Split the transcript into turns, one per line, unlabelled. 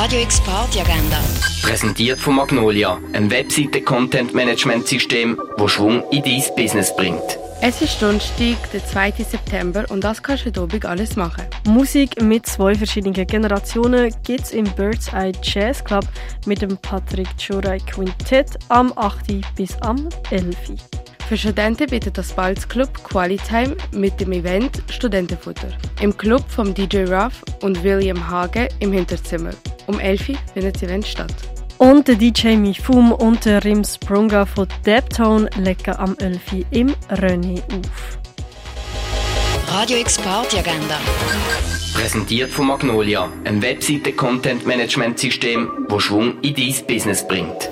Radio X Party Agenda.
Präsentiert von Magnolia, einem Webseite-Content-Management-System, das Schwung in dein Business bringt.
Es ist Donnerstag, der 2. September und das kannst du heute Abend alles machen.
Musik mit zwei verschiedenen Generationen gibt es im Bird's Eye Jazz Club mit dem Patrick Chorai Quintett am 8. bis am 11.
Für Studenten bietet das Balz Club Qualitime mit dem Event Studentenfutter. Im Club vom DJ Ruff und William Hage im Hinterzimmer. Um 11 Uhr findet das Event statt.
Und der DJ Mifum und der Rim Sprunga von Deptone legen am 11 Uhr im René auf.
Radio X Party Agenda.
Präsentiert von Magnolia, einem Webseite-Content-Management-System, das Schwung in dein Business bringt.